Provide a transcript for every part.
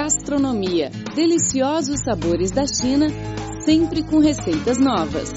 Gastronomia. Deliciosos sabores da China, sempre com receitas novas.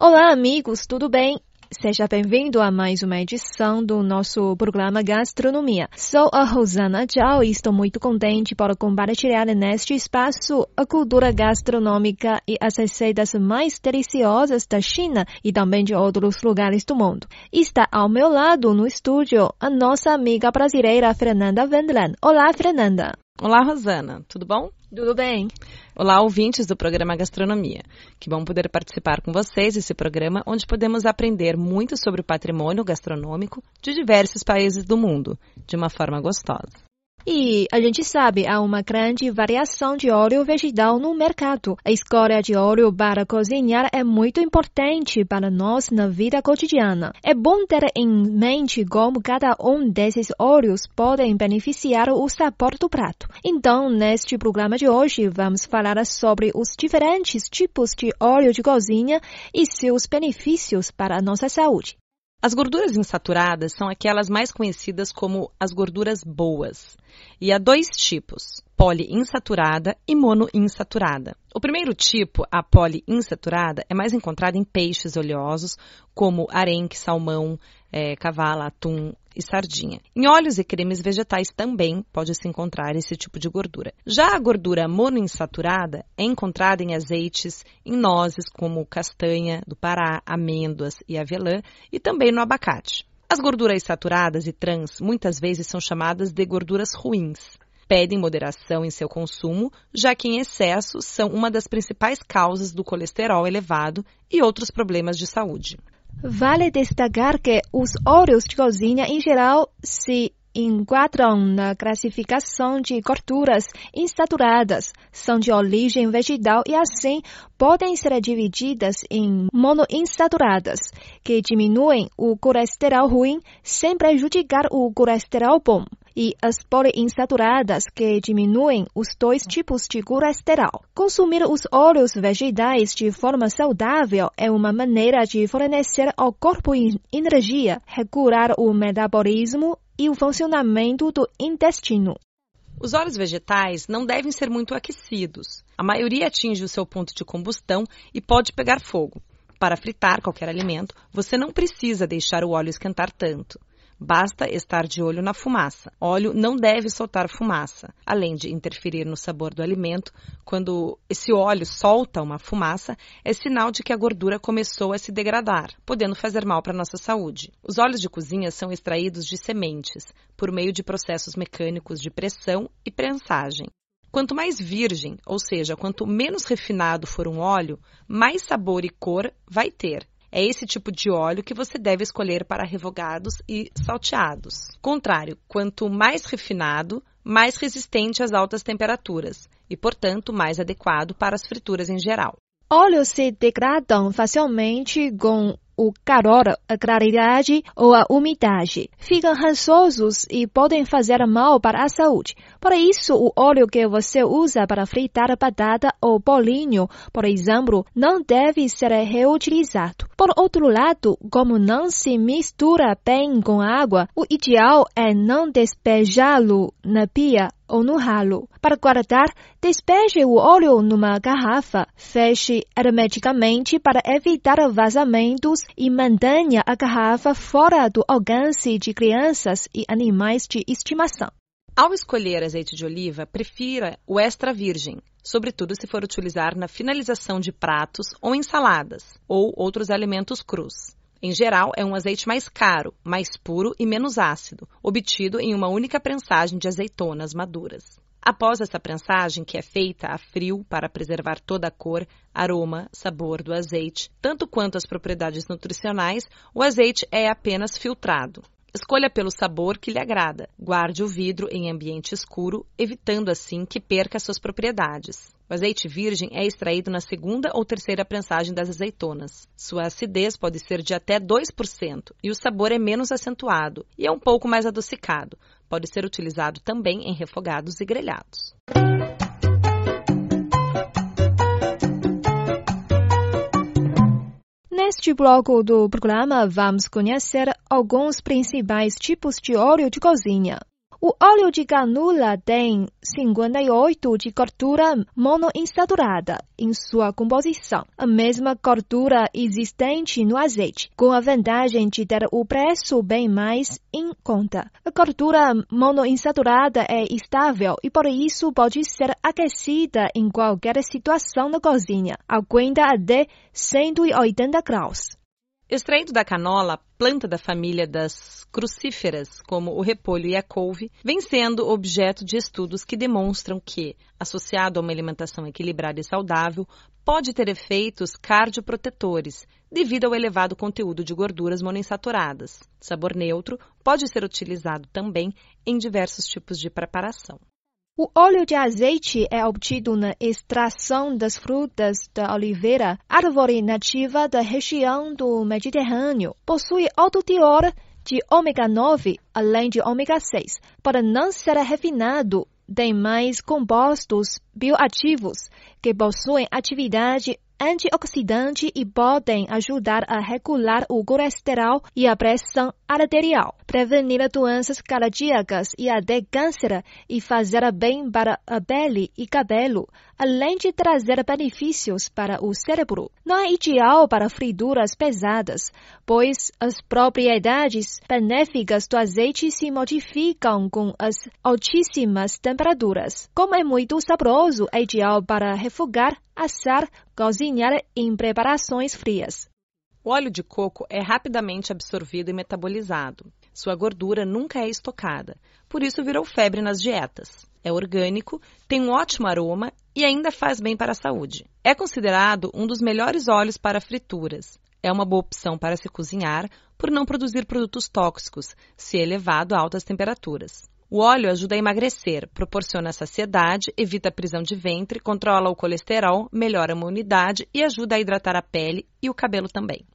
Olá, amigos, tudo bem? Seja bem-vindo a mais uma edição do nosso programa Gastronomia. Sou a Rosana Zhao e estou muito contente por compartilhar neste espaço a cultura gastronômica e as receitas mais deliciosas da China e também de outros lugares do mundo. Está ao meu lado no estúdio a nossa amiga brasileira Fernanda Wendland. Olá, Fernanda. Olá, Rosana. Tudo bom? Tudo bem. Olá, ouvintes do programa Gastronomia. Que bom poder participar com vocês desse programa onde podemos aprender muito sobre o patrimônio gastronômico de diversos países do mundo, de uma forma gostosa. E a gente sabe, há uma grande variação de óleo vegetal no mercado. A escolha de óleo para cozinhar é muito importante para nós na vida cotidiana. É bom ter em mente como cada um desses óleos podem beneficiar o sabor do prato. Então, neste programa de hoje, vamos falar sobre os diferentes tipos de óleo de cozinha e seus benefícios para a nossa saúde. As gorduras insaturadas são aquelas mais conhecidas como as gorduras boas. E há dois tipos, poliinsaturada e monoinsaturada. O primeiro tipo, a poliinsaturada, é mais encontrada em peixes oleosos, como arenque, salmão, é, cavala, atum e sardinha. Em óleos e cremes vegetais também pode-se encontrar esse tipo de gordura. Já a gordura monoinsaturada é encontrada em azeites, em nozes como castanha do Pará, amêndoas e avelã, e também no abacate. As gorduras saturadas e trans muitas vezes são chamadas de gorduras ruins. Pedem moderação em seu consumo, já que em excesso são uma das principais causas do colesterol elevado e outros problemas de saúde. Vale destacar que os óleos de cozinha em geral se enquadram na classificação de gorduras insaturadas, são de origem vegetal e assim podem ser divididas em monoinsaturadas, que diminuem o colesterol ruim sem prejudicar o colesterol bom e as poliinsaturadas que diminuem os dois tipos de colesterol. Consumir os óleos vegetais de forma saudável é uma maneira de fornecer ao corpo energia, regular o metabolismo e o funcionamento do intestino. Os óleos vegetais não devem ser muito aquecidos. A maioria atinge o seu ponto de combustão e pode pegar fogo. Para fritar qualquer alimento, você não precisa deixar o óleo esquentar tanto. Basta estar de olho na fumaça. Óleo não deve soltar fumaça, além de interferir no sabor do alimento. Quando esse óleo solta uma fumaça, é sinal de que a gordura começou a se degradar, podendo fazer mal para nossa saúde. Os óleos de cozinha são extraídos de sementes, por meio de processos mecânicos de pressão e prensagem. Quanto mais virgem, ou seja, quanto menos refinado for um óleo, mais sabor e cor vai ter. É esse tipo de óleo que você deve escolher para refogados e salteados. Contrário, quanto mais refinado, mais resistente às altas temperaturas e, portanto, mais adequado para as frituras em geral. Óleos se degradam facilmente com o calor, a claridade ou a umidade. Ficam rançosos e podem fazer mal para a saúde. Por isso, o óleo que você usa para fritar batata ou bolinho, por exemplo, não deve ser reutilizado. Por outro lado, como não se mistura bem com água, o ideal é não despejá-lo na pia ou no ralo. Para guardar, despeje o óleo numa garrafa, feche hermeticamente para evitar vazamentos e mantenha a garrafa fora do alcance de crianças e animais de estimação. Ao escolher azeite de oliva, prefira o extra virgem, sobretudo se for utilizar na finalização de pratos ou ensaladas, ou outros alimentos crus. Em geral, é um azeite mais caro, mais puro e menos ácido, obtido em uma única prensagem de azeitonas maduras. Após essa prensagem, que é feita a frio para preservar toda a cor, aroma, sabor do azeite, tanto quanto as propriedades nutricionais, o azeite é apenas filtrado. Escolha pelo sabor que lhe agrada. Guarde o vidro em ambiente escuro, evitando assim que perca suas propriedades. O azeite virgem é extraído na segunda ou terceira prensagem das azeitonas. Sua acidez pode ser de até 2% e o sabor é menos acentuado e é um pouco mais adocicado. Pode ser utilizado também em refogados e grelhados. Neste bloco do programa, vamos conhecer alguns principais tipos de óleo de cozinha. O óleo de canula tem 58 de gordura monoinsaturada em sua composição, a mesma gordura existente no azeite, com a vantagem de ter o preço bem mais em conta. A gordura monoinsaturada é estável e por isso pode ser aquecida em qualquer situação na cozinha, aguenta até 180 graus. Extraído da canola, planta da família das crucíferas, como o repolho e a couve, vem sendo objeto de estudos que demonstram que, associado a uma alimentação equilibrada e saudável, pode ter efeitos cardioprotetores, devido ao elevado conteúdo de gorduras monoinsaturadas. Sabor neutro pode ser utilizado também em diversos tipos de preparação. O óleo de azeite é obtido na extração das frutas da oliveira, árvore nativa da região do Mediterrâneo. Possui alto teor de ômega 9, além de ômega 6. Para não ser refinado, tem mais compostos bioativos que possuem atividade antioxidante e podem ajudar a regular o colesterol e a pressão arterial, prevenir doenças cardíacas e até câncer e fazer bem para a pele e cabelo, além de trazer benefícios para o cérebro. Não é ideal para frituras pesadas, pois as propriedades benéficas do azeite se modificam com as altíssimas temperaturas. Como é muito saboroso, é ideal para refogar assar, cozinhar em preparações frias. O óleo de coco é rapidamente absorvido e metabolizado. Sua gordura nunca é estocada, por isso virou febre nas dietas. É orgânico, tem um ótimo aroma e ainda faz bem para a saúde. É considerado um dos melhores óleos para frituras. É uma boa opção para se cozinhar por não produzir produtos tóxicos, se elevado a altas temperaturas. O óleo ajuda a emagrecer, proporciona saciedade, evita a prisão de ventre, controla o colesterol, melhora a imunidade e ajuda a hidratar a pele e o cabelo também.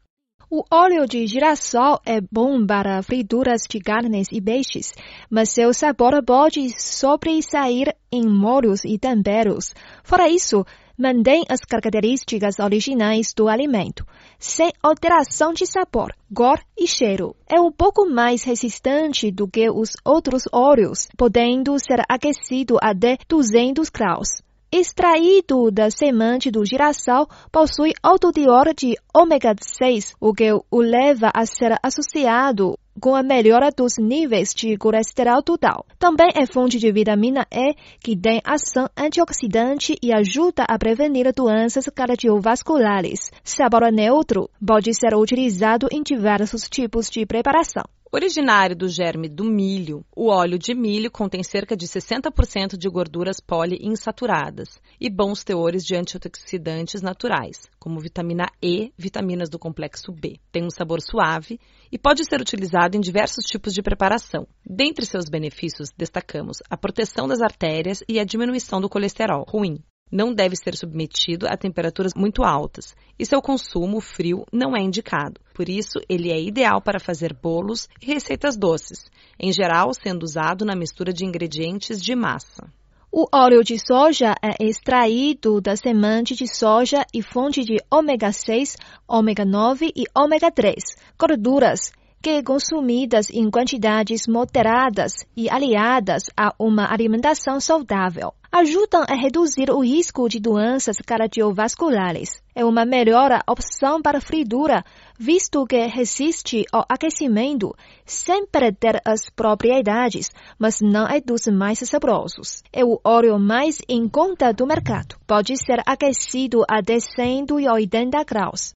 O óleo de girassol é bom para frituras de carnes e peixes, mas seu sabor pode sobressair em molhos e temperos. Fora isso, mantém as características originais do alimento, sem alteração de sabor, cor e cheiro. É um pouco mais resistente do que os outros óleos, podendo ser aquecido até 200 graus. Extraído da semente do girassol, possui alto teor de ômega 6, o que o leva a ser associado com a melhora dos níveis de colesterol total. Também é fonte de vitamina E, que tem ação antioxidante e ajuda a prevenir doenças cardiovasculares. Sabor neutro pode ser utilizado em diversos tipos de preparação. Originário do germe do milho, o óleo de milho contém cerca de 60% de gorduras poliinsaturadas e bons teores de antioxidantes naturais, como vitamina E, vitaminas do complexo B. Tem um sabor suave e pode ser utilizado em diversos tipos de preparação. Dentre seus benefícios, destacamos a proteção das artérias e a diminuição do colesterol ruim não deve ser submetido a temperaturas muito altas e seu consumo frio não é indicado. Por isso, ele é ideal para fazer bolos e receitas doces, em geral sendo usado na mistura de ingredientes de massa. O óleo de soja é extraído da semente de soja e fonte de ômega 6, ômega 9 e ômega 3, gorduras que consumidas em quantidades moderadas e aliadas a uma alimentação saudável ajudam a reduzir o risco de doenças cardiovasculares. É uma melhor opção para fritura, visto que resiste ao aquecimento sem perder as propriedades, mas não é dos mais saborosos. É o óleo mais em conta do mercado. Pode ser aquecido a 180 graus.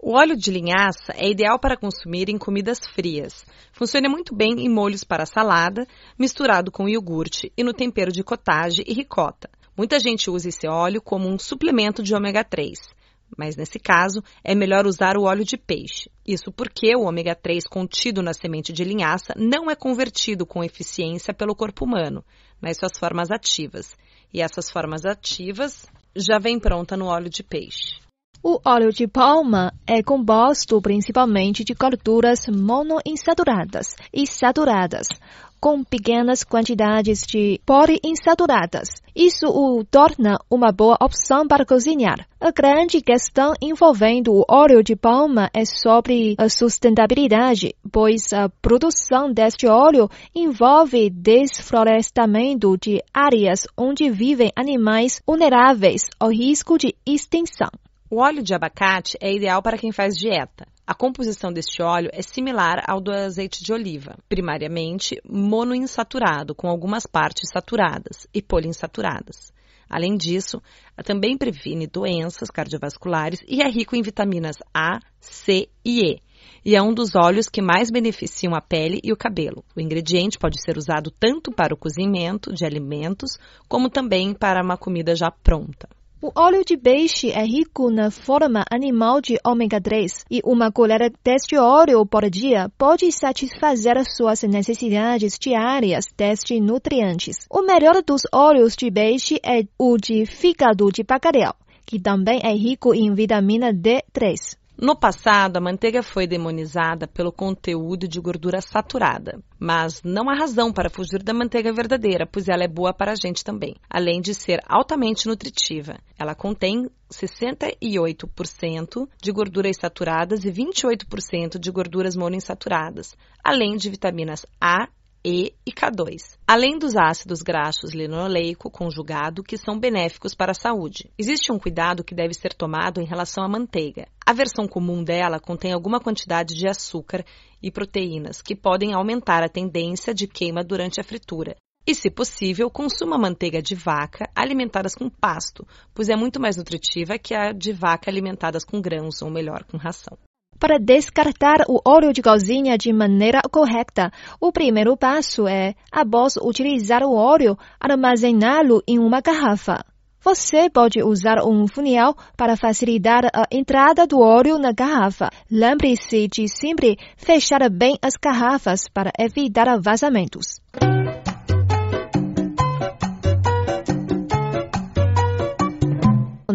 O óleo de linhaça é ideal para consumir em comidas frias. Funciona muito bem em molhos para salada, misturado com iogurte e no tempero de cottage e ricota. Muita gente usa esse óleo como um suplemento de ômega 3, mas nesse caso é melhor usar o óleo de peixe. Isso porque o ômega 3 contido na semente de linhaça não é convertido com eficiência pelo corpo humano nas suas formas ativas. E essas formas ativas já vêm pronta no óleo de peixe. O óleo de palma é composto principalmente de gorduras monoinsaturadas e saturadas, com pequenas quantidades de poliinsaturadas. Isso o torna uma boa opção para cozinhar. A grande questão envolvendo o óleo de palma é sobre a sustentabilidade, pois a produção deste óleo envolve desflorestamento de áreas onde vivem animais vulneráveis ao risco de extinção. O óleo de abacate é ideal para quem faz dieta. A composição deste óleo é similar ao do azeite de oliva, primariamente monoinsaturado, com algumas partes saturadas e poliinsaturadas. Além disso, também previne doenças cardiovasculares e é rico em vitaminas A, C e E. E é um dos óleos que mais beneficiam a pele e o cabelo. O ingrediente pode ser usado tanto para o cozimento de alimentos, como também para uma comida já pronta. O óleo de peixe é rico na forma animal de ômega 3 e uma colher deste óleo por dia pode satisfazer suas necessidades diárias destes nutrientes. O melhor dos óleos de peixe é o de fígado de bacalhau, que também é rico em vitamina D3. No passado, a manteiga foi demonizada pelo conteúdo de gordura saturada, mas não há razão para fugir da manteiga verdadeira, pois ela é boa para a gente também, além de ser altamente nutritiva. Ela contém 68% de gorduras saturadas e 28% de gorduras monoinsaturadas, além de vitaminas A e e K2, além dos ácidos graxos linoleico conjugado que são benéficos para a saúde. Existe um cuidado que deve ser tomado em relação à manteiga. A versão comum dela contém alguma quantidade de açúcar e proteínas que podem aumentar a tendência de queima durante a fritura. E, se possível, consuma manteiga de vaca alimentadas com pasto, pois é muito mais nutritiva que a de vaca alimentadas com grãos, ou melhor, com ração. Para descartar o óleo de cozinha de maneira correta, o primeiro passo é, após utilizar o óleo, armazená-lo em uma garrafa. Você pode usar um funil para facilitar a entrada do óleo na garrafa. Lembre-se de sempre fechar bem as garrafas para evitar vazamentos.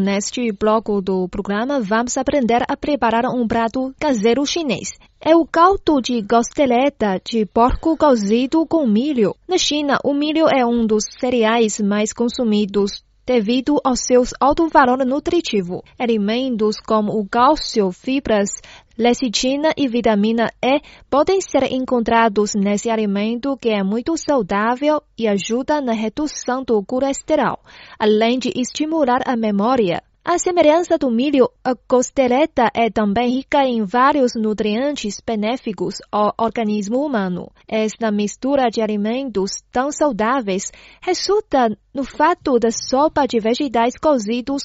Neste bloco do programa, vamos aprender a preparar um prato caseiro chinês. É o caldo de costeleta de porco cozido com milho. Na China, o milho é um dos cereais mais consumidos devido ao seu alto valor nutritivo. Alimentos como o cálcio, fibras, lecitina e vitamina E podem ser encontrados nesse alimento que é muito saudável e ajuda na redução do colesterol, além de estimular a memória. A semelhança do milho, a costeleta é também rica em vários nutrientes benéficos ao organismo humano. Esta mistura de alimentos tão saudáveis resulta no fato da sopa de vegetais cozidos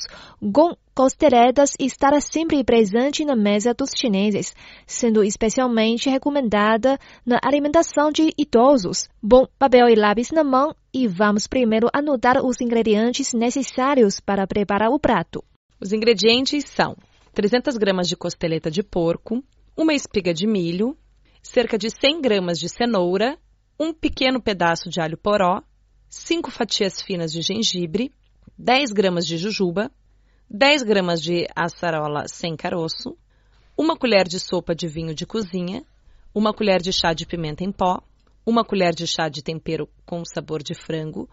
com costeletas estar sempre presente na mesa dos chineses, sendo especialmente recomendada na alimentação de idosos. Bom, papel e lápis na mão e vamos primeiro anotar os ingredientes necessários para preparar o prato. Os ingredientes são 300 gramas de costeleta de porco, uma espiga de milho, cerca de 100 gramas de cenoura, um pequeno pedaço de alho poró, 5 fatias finas de gengibre, 10 gramas de jujuba, 10 gramas de acerola sem caroço, uma colher de sopa de vinho de cozinha, uma colher de chá de pimenta em pó, uma colher de chá de tempero com sabor de frango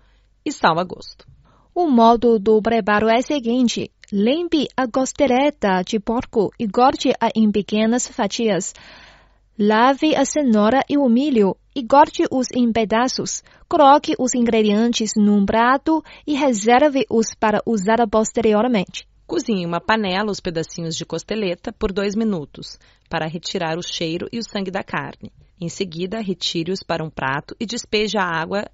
e sal a gosto. O modo do preparo é o seguinte: limpe a costeleta de porco e corte-a em pequenas fatias. Lave a cenoura e o milho e corte-os em pedaços. Coloque os ingredientes num prato e reserve-os para usar posteriormente. Cozinhe uma panela os pedacinhos de costeleta por dois minutos, para retirar o cheiro e o sangue da carne. Em seguida, retire-os para um prato e despeje a água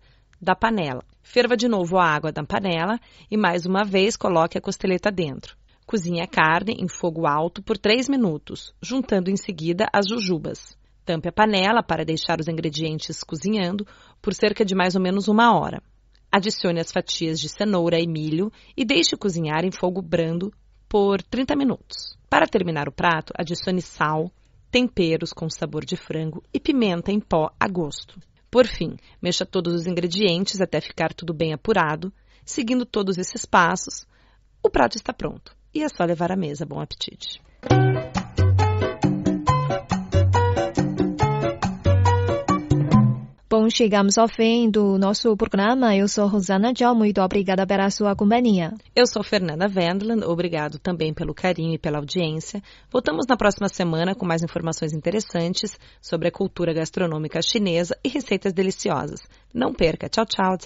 da panela. Ferva de novo a água da panela e mais uma vez coloque a costeleta dentro. Cozinhe a carne em fogo alto por 3 minutos, juntando em seguida as jujubas. Tampe a panela para deixar os ingredientes cozinhando por cerca de mais ou menos uma hora. Adicione as fatias de cenoura e milho e deixe cozinhar em fogo brando por 30 minutos. Para terminar o prato, adicione sal, temperos com sabor de frango e pimenta em pó a gosto. Por fim, mexa todos os ingredientes até ficar tudo bem apurado. Seguindo todos esses passos, o prato está pronto. E é só levar à mesa. Bom apetite! Bom, chegamos ao fim do nosso programa. Eu sou Rosana Tchau, muito obrigada pela sua companhia. Eu sou Fernanda Wendland, obrigado também pelo carinho e pela audiência. Voltamos na próxima semana com mais informações interessantes sobre a cultura gastronômica chinesa e receitas deliciosas. Não perca. Tchau, tchau.